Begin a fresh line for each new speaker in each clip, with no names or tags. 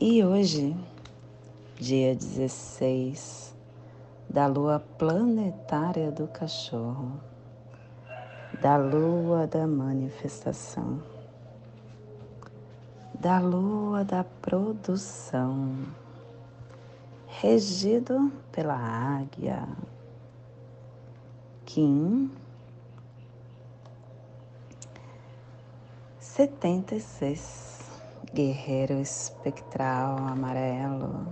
e hoje, dia 16 da lua planetária do cachorro, da lua da manifestação, da lua da produção, regido pela águia, Kim setenta e seis guerreiro espectral amarelo,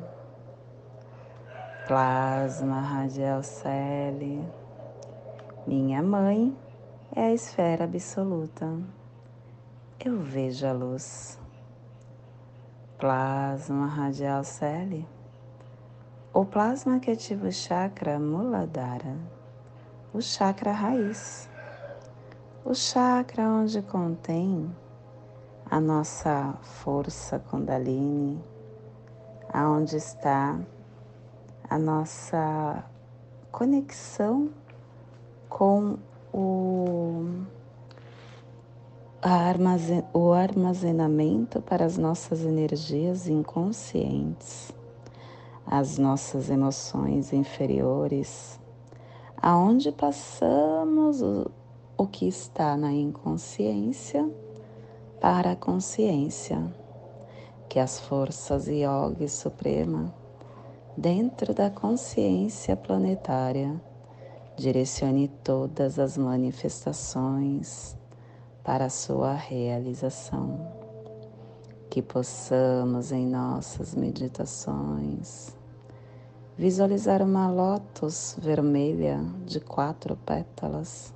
plasma radial cele. Minha mãe é a esfera absoluta. Eu vejo a luz. Plasma radial cele. O plasma que ativa o chakra Muladhara, o chakra raiz, o chakra onde contém a nossa força Kundalini, aonde está a nossa conexão com o, armazen, o armazenamento para as nossas energias inconscientes, as nossas emoções inferiores, aonde passamos o, o que está na inconsciência para a consciência que as forças Yogi Suprema, dentro da consciência planetária, direcione todas as manifestações para sua realização. Que possamos em nossas meditações visualizar uma lótus vermelha de quatro pétalas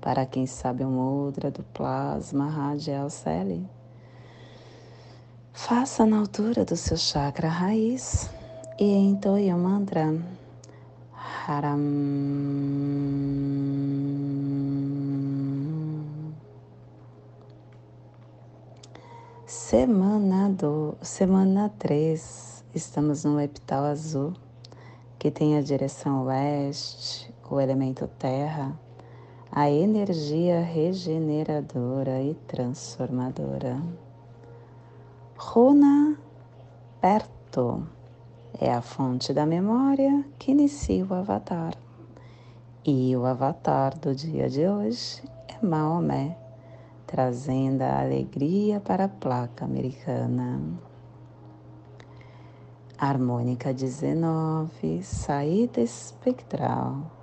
para quem sabe o mudra do plasma radial celi. Faça na altura do seu chakra raiz e entoie o mantra Haram. Semana do semana 3, estamos no epital azul, que tem a direção oeste, o elemento terra a energia regeneradora e transformadora. Runa perto é a fonte da memória que inicia o avatar. E o avatar do dia de hoje é Maomé, trazendo a alegria para a placa americana. Harmônica 19, saída espectral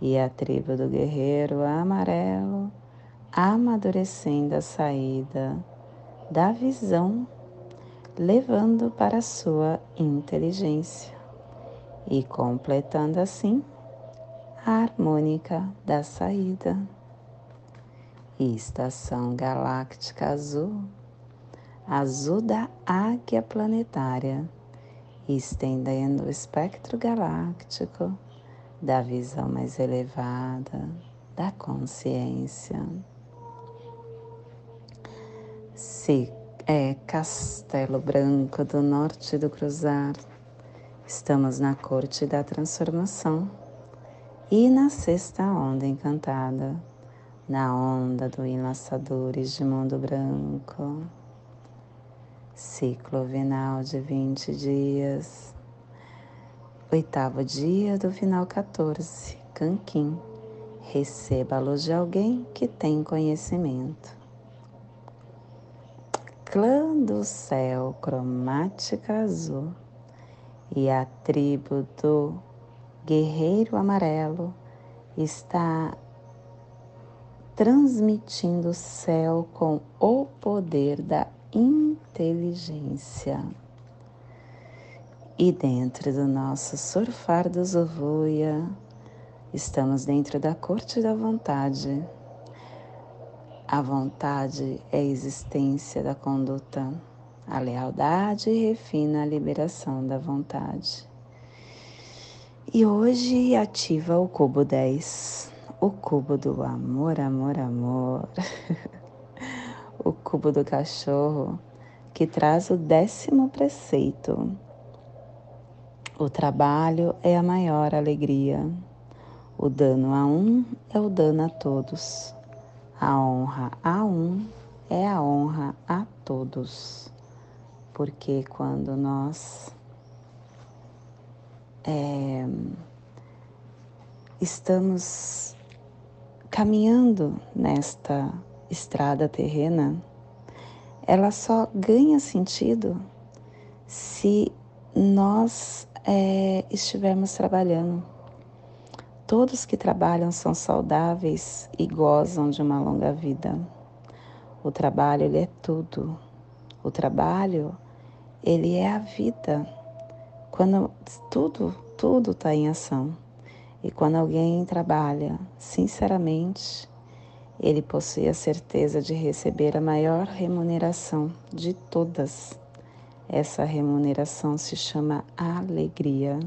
e a tribo do guerreiro amarelo amadurecendo a saída da visão, levando para sua inteligência e completando assim a harmônica da saída. estação galáctica azul, azul da águia planetária, estendendo o espectro galáctico da visão mais elevada, da consciência. Se é Castelo Branco do Norte do Cruzar, estamos na corte da transformação e na sexta onda encantada, na onda do Enlaçadores de Mundo Branco. Ciclo vinal de 20 dias Oitavo dia do final 14, Canquim. Receba a luz de alguém que tem conhecimento. Clã do céu cromática azul e a tribo do guerreiro amarelo está transmitindo o céu com o poder da inteligência. E dentro do nosso surfar do Zovuia, estamos dentro da corte da vontade. A vontade é a existência da conduta. A lealdade refina a liberação da vontade. E hoje ativa o cubo 10, o cubo do amor, amor, amor. o cubo do cachorro que traz o décimo preceito. O trabalho é a maior alegria. O dano a um é o dano a todos. A honra a um é a honra a todos. Porque quando nós é, estamos caminhando nesta estrada terrena, ela só ganha sentido se nós é, estivermos trabalhando. Todos que trabalham são saudáveis e gozam de uma longa vida. O trabalho ele é tudo. O trabalho ele é a vida. Quando tudo, tudo está em ação. E quando alguém trabalha sinceramente, ele possui a certeza de receber a maior remuneração de todas. Essa remuneração se chama alegria.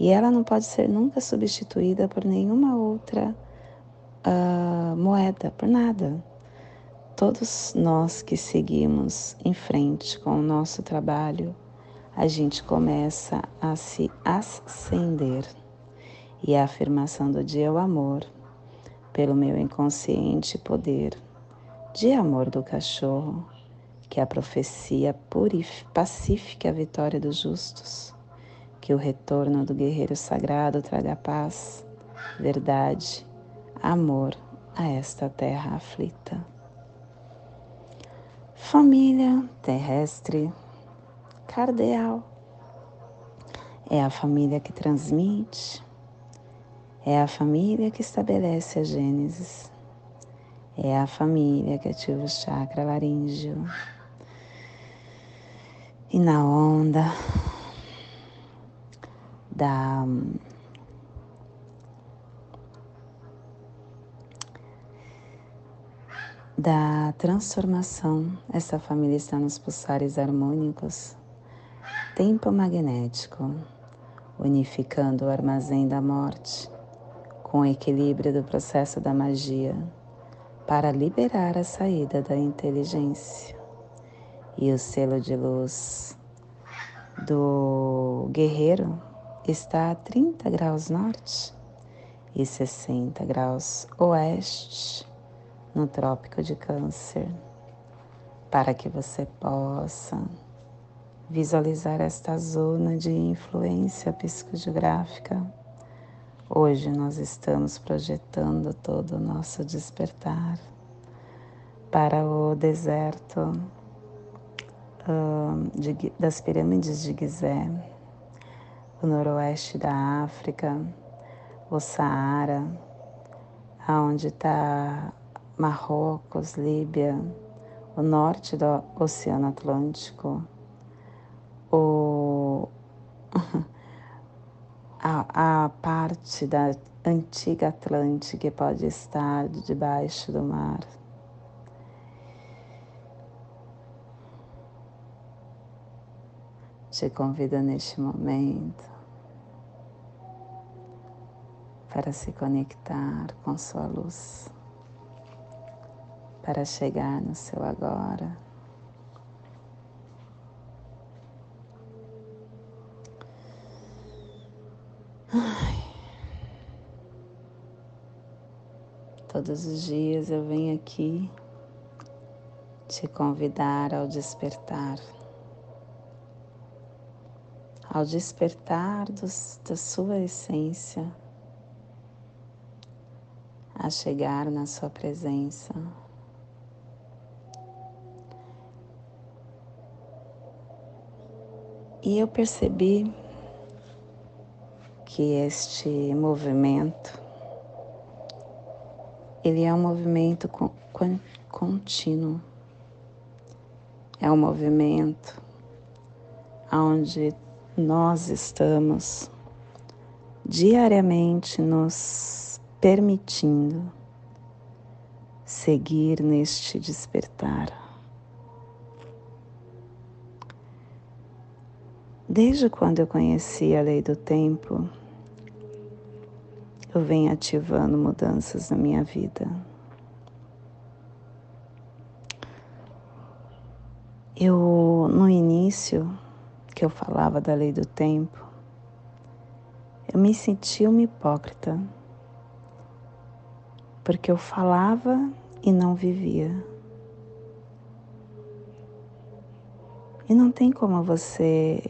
E ela não pode ser nunca substituída por nenhuma outra uh, moeda, por nada. Todos nós que seguimos em frente com o nosso trabalho, a gente começa a se ascender. E a afirmação do dia é o amor, pelo meu inconsciente poder, de amor do cachorro, que a profecia pacífica a vitória dos justos, que o retorno do guerreiro sagrado traga paz, verdade, amor a esta terra aflita. Família terrestre cardeal. É a família que transmite, é a família que estabelece a Gênesis, é a família que ativa o chakra laríngeo. E na onda da da transformação, essa família está nos pulsares harmônicos tempo magnético, unificando o armazém da morte com o equilíbrio do processo da magia para liberar a saída da inteligência. E o selo de luz do guerreiro está a 30 graus norte e 60 graus oeste no Trópico de Câncer, para que você possa visualizar esta zona de influência psicogeográfica. Hoje nós estamos projetando todo o nosso despertar para o deserto de, das pirâmides de Gizé, o noroeste da África, o Saara, aonde está Marrocos, Líbia, o norte do Oceano Atlântico, o, a, a parte da antiga Atlântida que pode estar debaixo do mar. Te convido neste momento para se conectar com sua luz, para chegar no seu agora. Ai. Todos os dias eu venho aqui te convidar ao despertar, ao despertar dos, da sua essência, a chegar na sua presença. E eu percebi que este movimento ele é um movimento contínuo. É um movimento onde nós estamos diariamente nos permitindo seguir neste despertar. Desde quando eu conheci a lei do tempo, eu venho ativando mudanças na minha vida. Eu, no início, que eu falava da lei do tempo, eu me sentia uma hipócrita, porque eu falava e não vivia. E não tem como você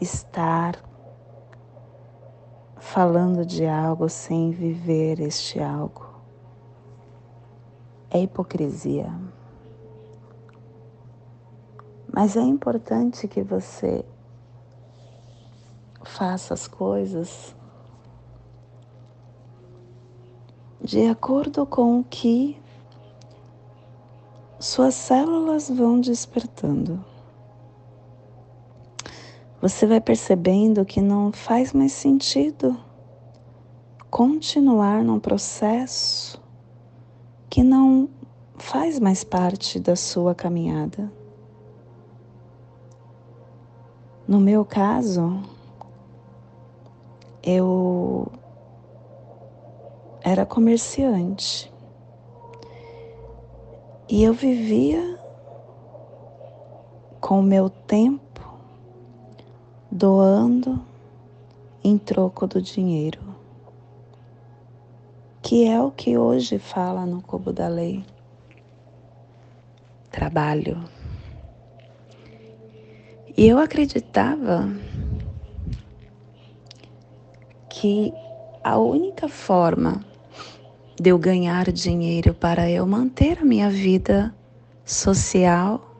estar falando de algo sem viver este algo. É hipocrisia. Mas é importante que você faça as coisas de acordo com o que suas células vão despertando você vai percebendo que não faz mais sentido continuar num processo que não faz mais parte da sua caminhada. No meu caso, eu era comerciante e eu vivia com o meu tempo doando em troco do dinheiro, que é o que hoje fala no Cubo da Lei. Trabalho. E eu acreditava que a única forma de eu ganhar dinheiro para eu manter a minha vida social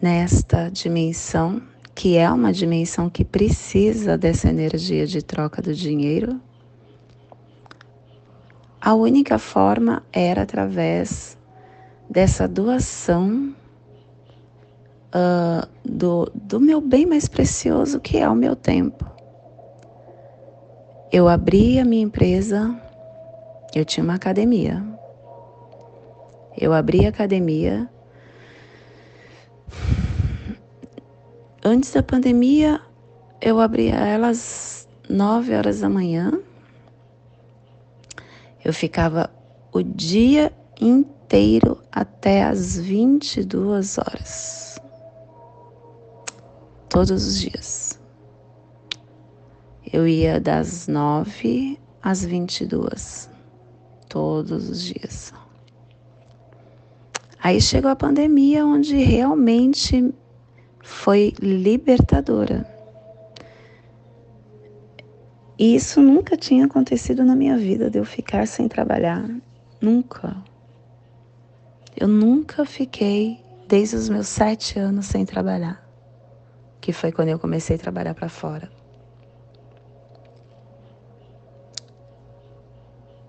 nesta dimensão que é uma dimensão que precisa dessa energia de troca do dinheiro, a única forma era através dessa doação uh, do, do meu bem mais precioso, que é o meu tempo. Eu abri a minha empresa, eu tinha uma academia. Eu abri a academia Antes da pandemia, eu abria elas nove horas da manhã. Eu ficava o dia inteiro até as 22 horas. Todos os dias. Eu ia das nove às 22. Todos os dias. Aí chegou a pandemia, onde realmente foi libertadora. E isso nunca tinha acontecido na minha vida, de eu ficar sem trabalhar. Nunca. Eu nunca fiquei, desde os meus sete anos, sem trabalhar. Que foi quando eu comecei a trabalhar para fora.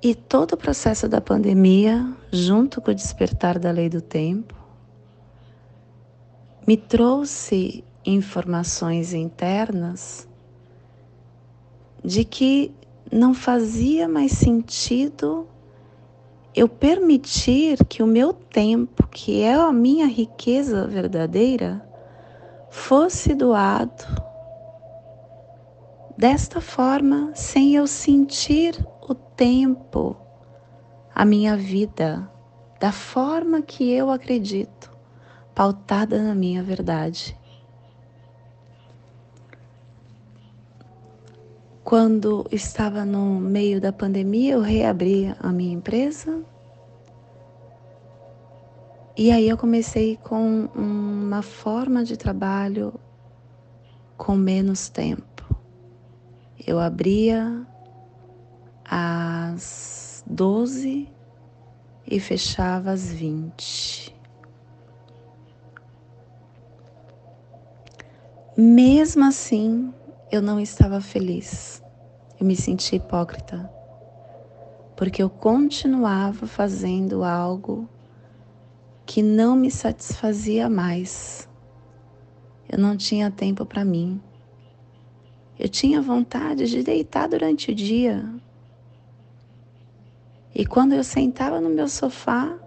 E todo o processo da pandemia, junto com o despertar da lei do tempo, me trouxe informações internas de que não fazia mais sentido eu permitir que o meu tempo, que é a minha riqueza verdadeira, fosse doado desta forma, sem eu sentir o tempo, a minha vida, da forma que eu acredito pautada na minha verdade. Quando estava no meio da pandemia, eu reabri a minha empresa. E aí eu comecei com uma forma de trabalho com menos tempo. Eu abria às 12 e fechava às 20. Mesmo assim, eu não estava feliz. Eu me senti hipócrita, porque eu continuava fazendo algo que não me satisfazia mais. Eu não tinha tempo para mim. Eu tinha vontade de deitar durante o dia. E quando eu sentava no meu sofá,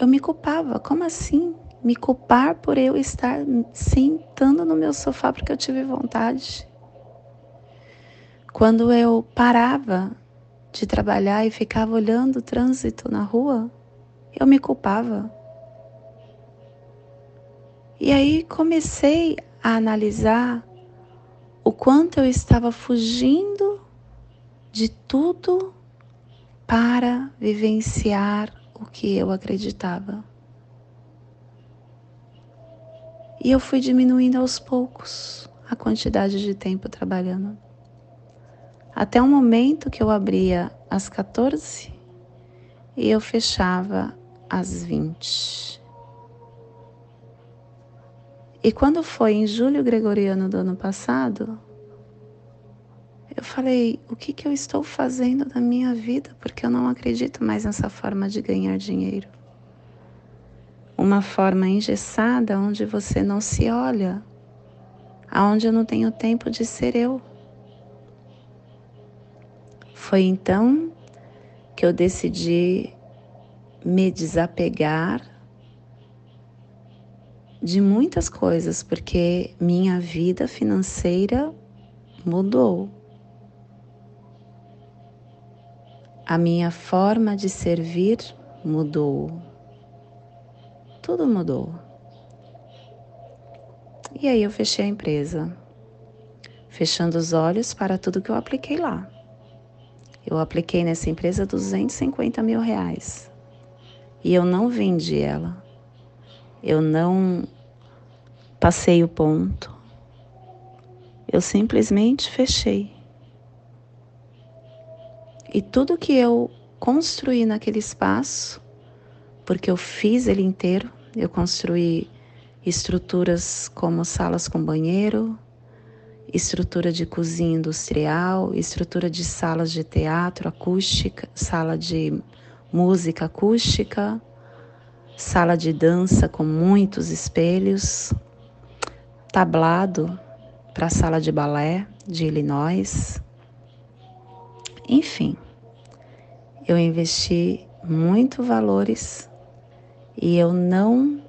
eu me culpava. Como assim? me culpar por eu estar sentando no meu sofá porque eu tive vontade. Quando eu parava de trabalhar e ficava olhando o trânsito na rua, eu me culpava. E aí comecei a analisar o quanto eu estava fugindo de tudo para vivenciar o que eu acreditava. E eu fui diminuindo aos poucos a quantidade de tempo trabalhando. Até o momento que eu abria às 14 e eu fechava às 20. E quando foi em julho gregoriano do ano passado, eu falei: o que, que eu estou fazendo da minha vida? Porque eu não acredito mais nessa forma de ganhar dinheiro uma forma engessada onde você não se olha, aonde eu não tenho tempo de ser eu. Foi então que eu decidi me desapegar de muitas coisas, porque minha vida financeira mudou. A minha forma de servir mudou tudo mudou. E aí eu fechei a empresa, fechando os olhos para tudo que eu apliquei lá. Eu apliquei nessa empresa 250 mil reais e eu não vendi ela. Eu não passei o ponto. Eu simplesmente fechei. E tudo que eu construí naquele espaço, porque eu fiz ele inteiro, eu construí estruturas como salas com banheiro, estrutura de cozinha industrial, estrutura de salas de teatro acústica, sala de música acústica, sala de dança com muitos espelhos, tablado para a sala de balé de Illinois. Enfim, eu investi muito valores e eu não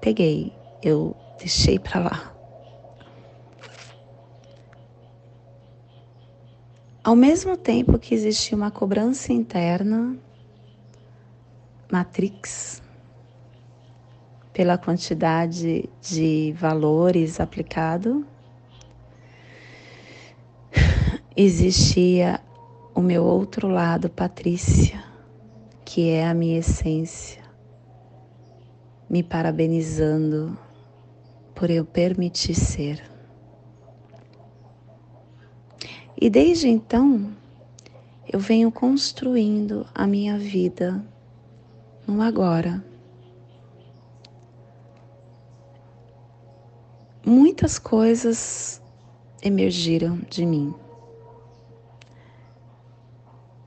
peguei, eu deixei para lá. Ao mesmo tempo que existia uma cobrança interna, matrix, pela quantidade de valores aplicado, existia o meu outro lado, Patrícia, que é a minha essência, me parabenizando por eu permitir ser. E desde então, eu venho construindo a minha vida no agora. Muitas coisas emergiram de mim.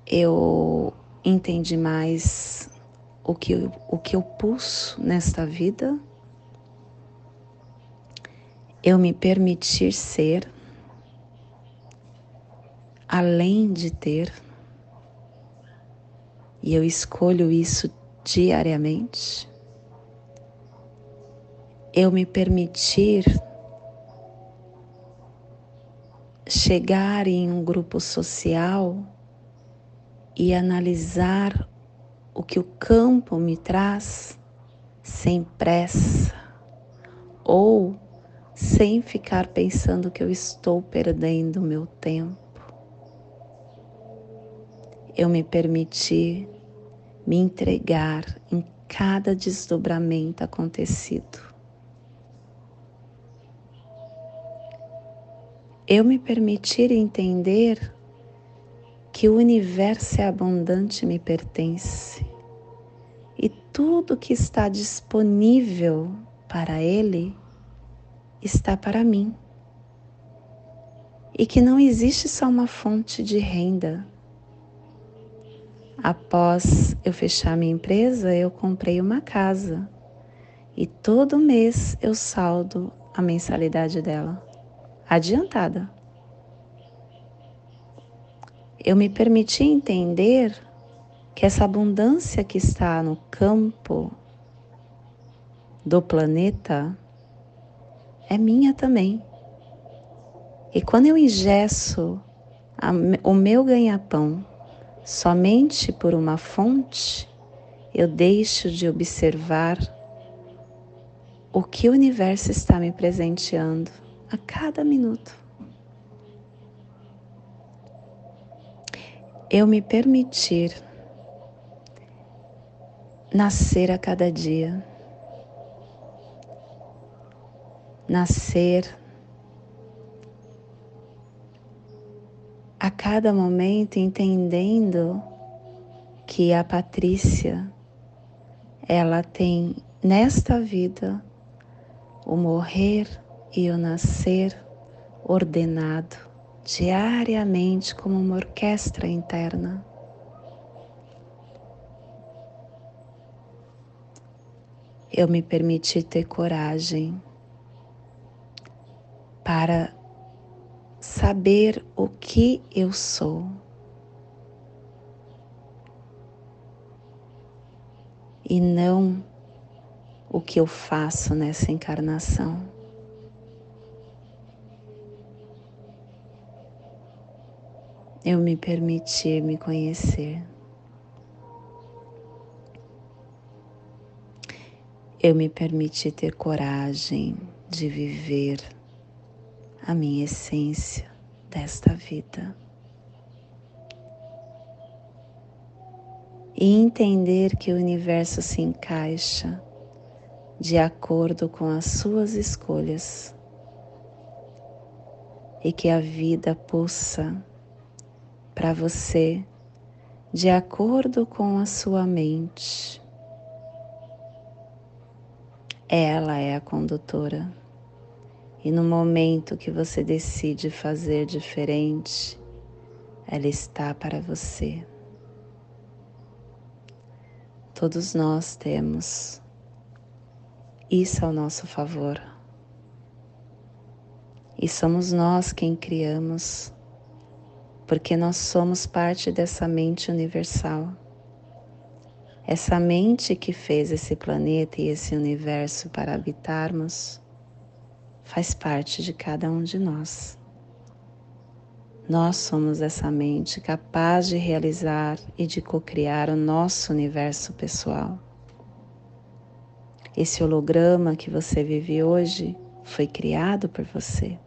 Eu entendi mais o que, eu, o que eu pulso nesta vida, eu me permitir ser, além de ter, e eu escolho isso diariamente, eu me permitir chegar em um grupo social e analisar o que o campo me traz sem pressa ou sem ficar pensando que eu estou perdendo meu tempo. Eu me permiti me entregar em cada desdobramento acontecido. Eu me permitir entender que o universo é abundante me pertence e tudo que está disponível para ele está para mim. E que não existe só uma fonte de renda. Após eu fechar minha empresa, eu comprei uma casa. E todo mês eu saldo a mensalidade dela, adiantada. Eu me permiti entender que essa abundância que está no campo do planeta é minha também. E quando eu ingesso a, o meu ganha-pão somente por uma fonte, eu deixo de observar o que o universo está me presenteando a cada minuto. Eu me permitir nascer a cada dia, nascer a cada momento entendendo que a Patrícia ela tem nesta vida o morrer e o nascer ordenado diariamente como uma orquestra interna. Eu me permiti ter coragem para saber o que eu sou. E não o que eu faço nessa encarnação. Eu me permiti me conhecer. Eu me permiti ter coragem de viver a minha essência desta vida. E entender que o universo se encaixa de acordo com as suas escolhas e que a vida pulsa para você de acordo com a sua mente. Ela é a condutora. E no momento que você decide fazer diferente, ela está para você. Todos nós temos isso ao nosso favor. E somos nós quem criamos, porque nós somos parte dessa mente universal. Essa mente que fez esse planeta e esse universo para habitarmos faz parte de cada um de nós. Nós somos essa mente capaz de realizar e de cocriar o nosso universo pessoal. Esse holograma que você vive hoje foi criado por você.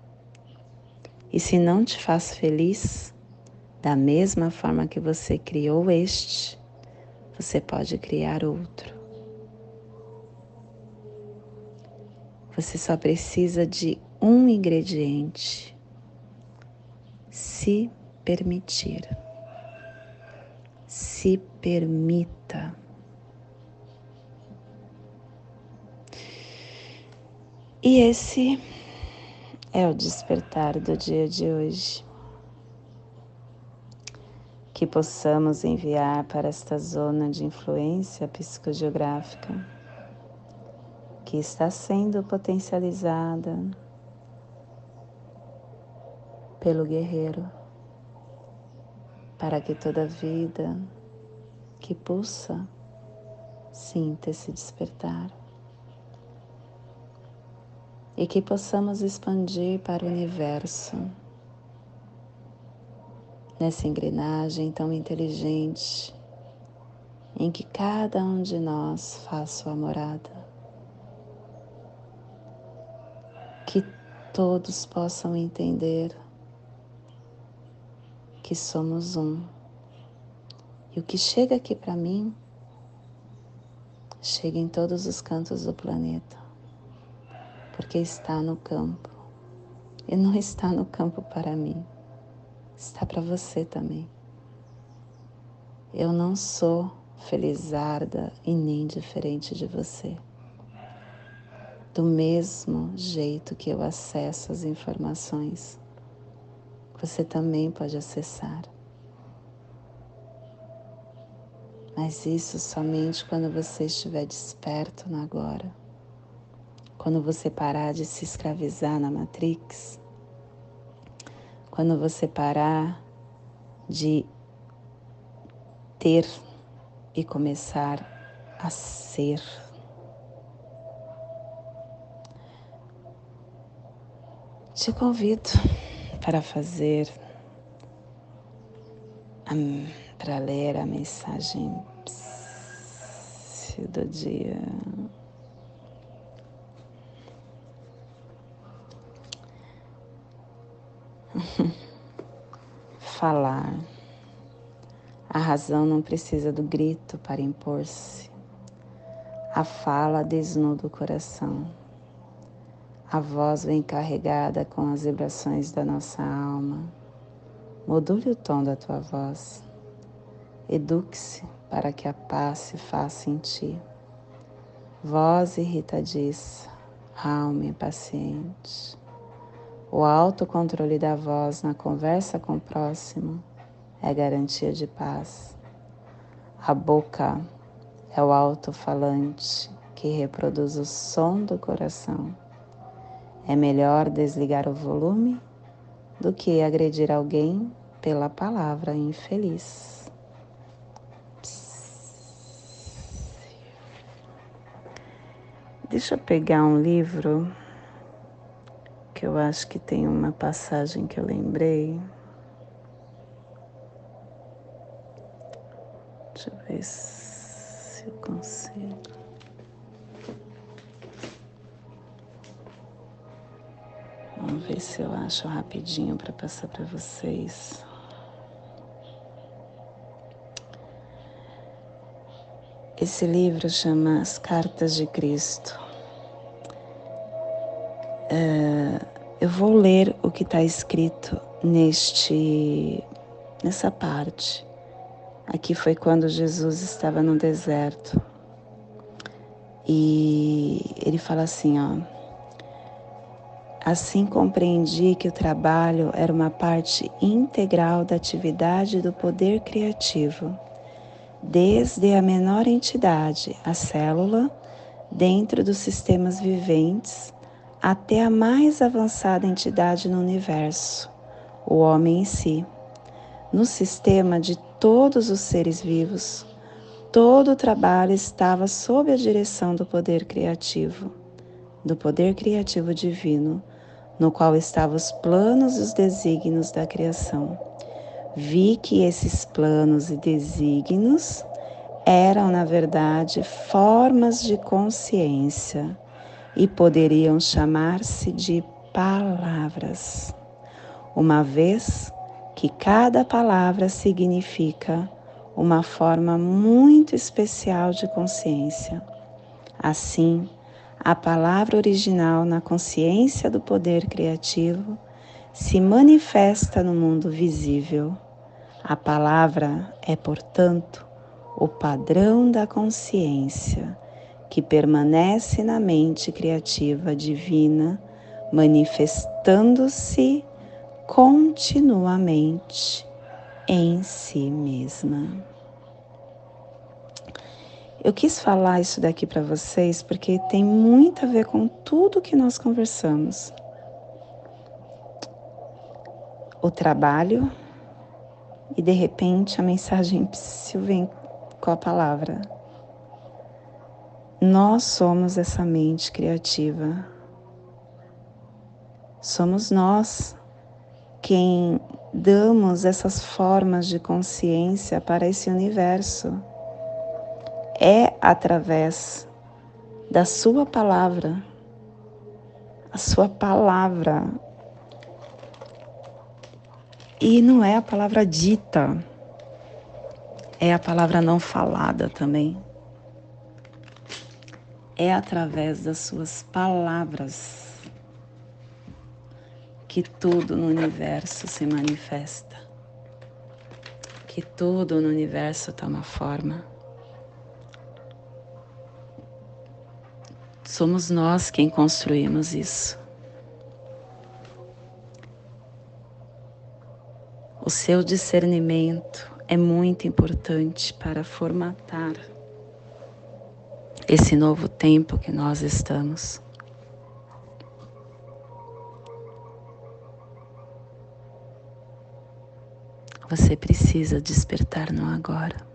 E se não te faz feliz, da mesma forma que você criou este, você pode criar outro. Você só precisa de um ingrediente: se permitir. Se permita. E esse é o despertar do dia de hoje. Que possamos enviar para esta zona de influência psicogeográfica que está sendo potencializada pelo guerreiro, para que toda vida que pulsa sinta esse despertar e que possamos expandir para o universo nessa engrenagem tão inteligente em que cada um de nós faz sua morada. que todos possam entender que somos um. E o que chega aqui para mim, chega em todos os cantos do planeta, porque está no campo. E não está no campo para mim, está para você também. Eu não sou felizarda e nem diferente de você do mesmo jeito que eu acesso as informações, você também pode acessar. Mas isso somente quando você estiver desperto no agora. Quando você parar de se escravizar na Matrix. Quando você parar de ter e começar a ser te convido para fazer, para ler a mensagem do dia. Falar. A razão não precisa do grito para impor-se. A fala desnuda o coração. A voz vem carregada com as vibrações da nossa alma. Module o tom da tua voz. Eduque-se para que a paz se faça em ti. Voz irritadiça, alma impaciente. O autocontrole da voz na conversa com o próximo é garantia de paz. A boca é o alto-falante que reproduz o som do coração. É melhor desligar o volume do que agredir alguém pela palavra infeliz. Deixa eu pegar um livro que eu acho que tem uma passagem que eu lembrei. Deixa eu ver se eu consigo. Vamos ver se eu acho rapidinho para passar para vocês. Esse livro chama As Cartas de Cristo. É, eu vou ler o que está escrito neste nessa parte. Aqui foi quando Jesus estava no deserto. E ele fala assim, ó: Assim compreendi que o trabalho era uma parte integral da atividade do poder criativo, desde a menor entidade, a célula, dentro dos sistemas viventes, até a mais avançada entidade no universo, o homem em si. No sistema de todos os seres vivos, todo o trabalho estava sob a direção do poder criativo, do poder criativo divino, no qual estavam os planos e os desígnios da criação. Vi que esses planos e desígnios eram, na verdade, formas de consciência e poderiam chamar-se de palavras, uma vez que cada palavra significa uma forma muito especial de consciência. Assim, a palavra original na consciência do poder criativo se manifesta no mundo visível. A palavra é, portanto, o padrão da consciência que permanece na mente criativa divina, manifestando-se continuamente em si mesma. Eu quis falar isso daqui para vocês porque tem muito a ver com tudo que nós conversamos. O trabalho e de repente a mensagem vem com a palavra. Nós somos essa mente criativa. Somos nós quem damos essas formas de consciência para esse universo. É através da Sua palavra, a Sua palavra. E não é a palavra dita, é a palavra não falada também. É através das Suas palavras que tudo no universo se manifesta, que tudo no universo toma forma. Somos nós quem construímos isso. O seu discernimento é muito importante para formatar esse novo tempo que nós estamos. Você precisa despertar no agora.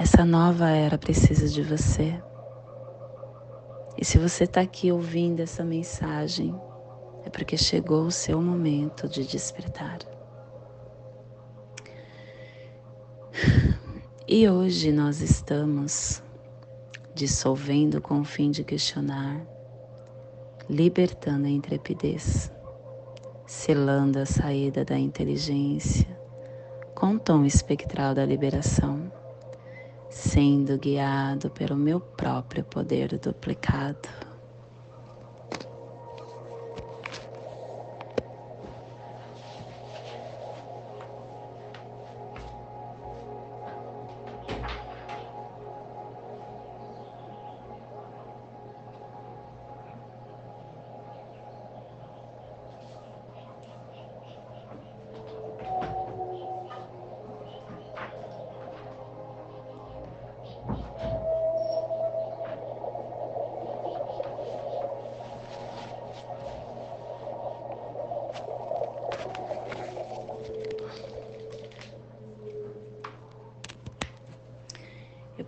Essa nova era precisa de você. E se você está aqui ouvindo essa mensagem, é porque chegou o seu momento de despertar. E hoje nós estamos dissolvendo com o fim de questionar, libertando a intrepidez, selando a saída da inteligência com o tom espectral da liberação sendo guiado pelo meu próprio poder duplicado.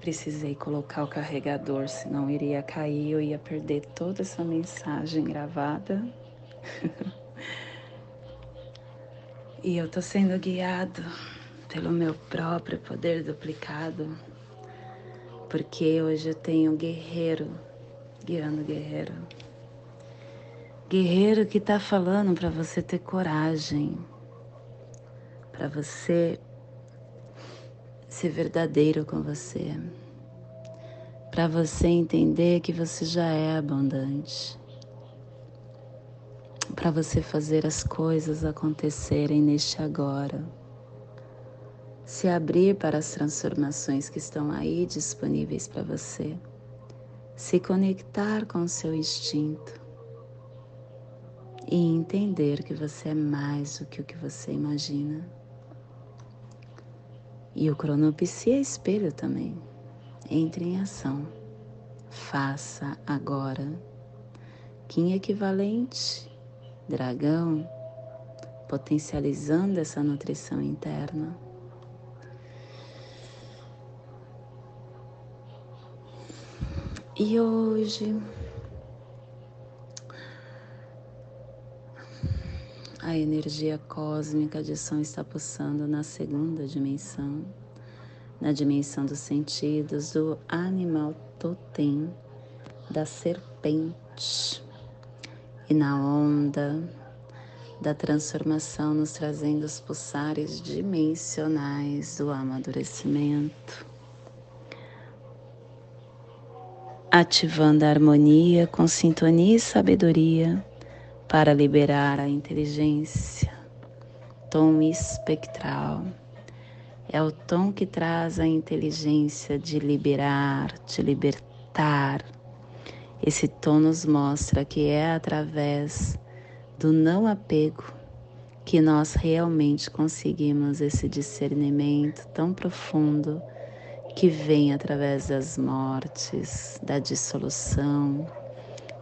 Precisei colocar o carregador, senão iria cair, eu ia perder toda essa mensagem gravada. e eu tô sendo guiado pelo meu próprio poder duplicado, porque hoje eu tenho um guerreiro guiando guerreiro. Guerreiro que tá falando para você ter coragem, para você ser verdadeiro com você, para você entender que você já é abundante, para você fazer as coisas acontecerem neste agora, se abrir para as transformações que estão aí disponíveis para você, se conectar com o seu instinto. E entender que você é mais do que o que você imagina. E o cronopsia é espelho também. Entre em ação. Faça agora. Kim equivalente, dragão, potencializando essa nutrição interna. E hoje a energia cósmica de som está pulsando na segunda dimensão, na dimensão dos sentidos do animal totem, da serpente, e na onda da transformação, nos trazendo os pulsares dimensionais do amadurecimento. Ativando a harmonia com sintonia e sabedoria para liberar a inteligência. Tom espectral é o tom que traz a inteligência de liberar, de libertar. Esse tom nos mostra que é através do não apego que nós realmente conseguimos esse discernimento tão profundo que vem através das mortes, da dissolução,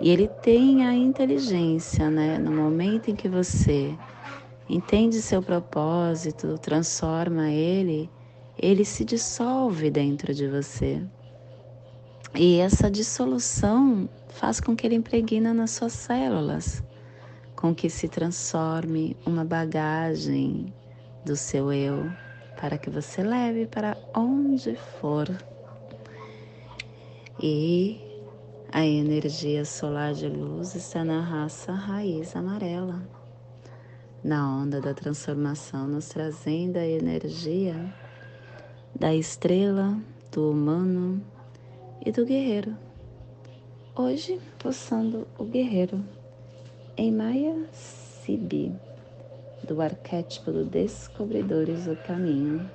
e ele tem a inteligência, né? No momento em que você entende seu propósito, transforma ele, ele se dissolve dentro de você. E essa dissolução faz com que ele impregne nas suas células, com que se transforme uma bagagem do seu eu para que você leve para onde for. E a energia solar de luz está na raça raiz amarela, na onda da transformação, nos trazendo a energia da estrela, do humano e do guerreiro. Hoje, pulsando o guerreiro em Maya Sibi, do arquétipo do Descobridores do Caminho.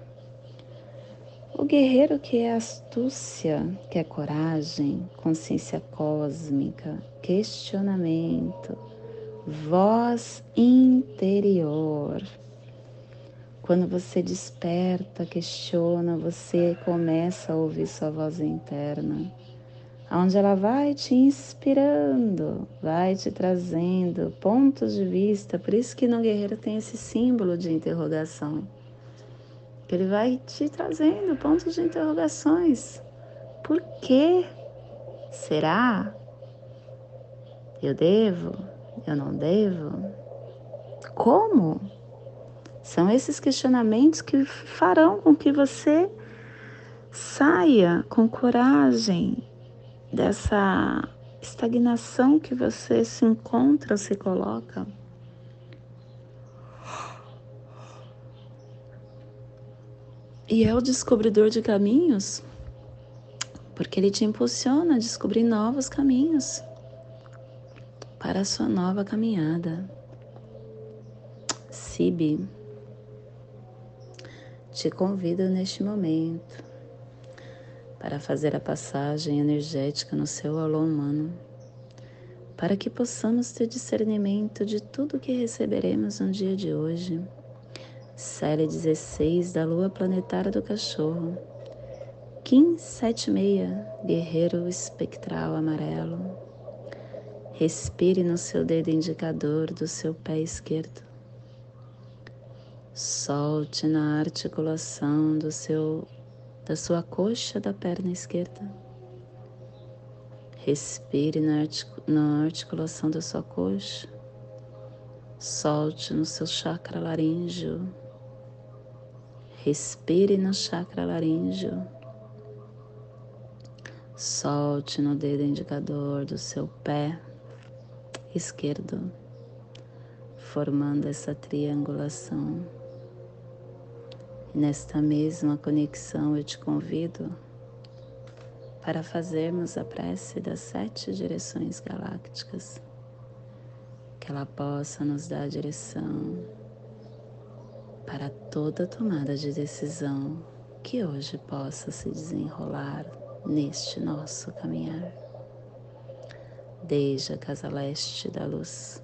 O guerreiro que é astúcia, que é coragem, consciência cósmica, questionamento, voz interior. Quando você desperta, questiona, você começa a ouvir sua voz interna, onde ela vai te inspirando, vai te trazendo pontos de vista. Por isso que no guerreiro tem esse símbolo de interrogação ele vai te trazendo pontos de interrogações. Por que será? Eu devo? Eu não devo? Como? São esses questionamentos que farão com que você saia com coragem dessa estagnação que você se encontra, se coloca. E é o descobridor de caminhos, porque ele te impulsiona a descobrir novos caminhos para a sua nova caminhada. Sibi, te convido neste momento para fazer a passagem energética no seu alô humano, para que possamos ter discernimento de tudo que receberemos no dia de hoje Série 16 da Lua Planetária do Cachorro. Kim 76, Guerreiro Espectral Amarelo. Respire no seu dedo indicador do seu pé esquerdo. Solte na articulação do seu da sua coxa da perna esquerda. Respire na, artic, na articulação da sua coxa. Solte no seu chakra laríngeo Respire no chakra laríngeo. Solte no dedo indicador do seu pé esquerdo, formando essa triangulação. nesta mesma conexão eu te convido para fazermos a prece das sete direções galácticas, que ela possa nos dar a direção para toda tomada de decisão que hoje possa se desenrolar neste nosso caminhar. Desde a casa leste da luz,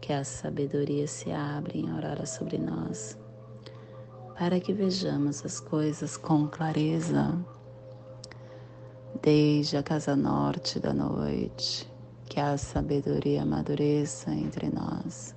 que a sabedoria se abre em aurora sobre nós, para que vejamos as coisas com clareza. Desde a casa norte da noite, que a sabedoria amadureça entre nós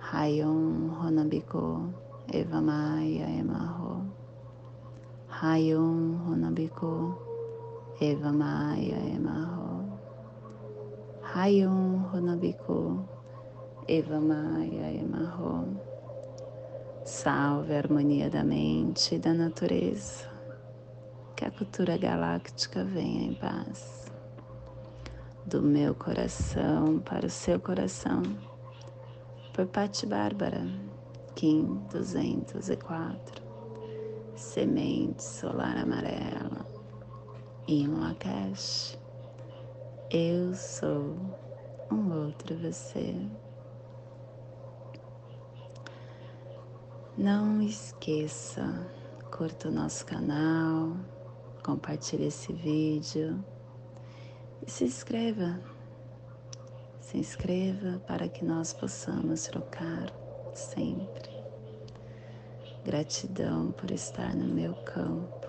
Rayon Honabiko Eva Maia Emarro Rayon Honabiko Eva Maia Emarro Rayon Honabiko Eva Maia Emarro Salve a harmonia da mente e da natureza. Que a cultura galáctica venha em paz. Do meu coração para o seu coração por Patti Bárbara, Kim 204, Semente Solar Amarela, em Lakesh. Eu sou um outro você. Não esqueça, curta o nosso canal, compartilhe esse vídeo e se inscreva se inscreva para que nós possamos trocar sempre. Gratidão por estar no meu campo.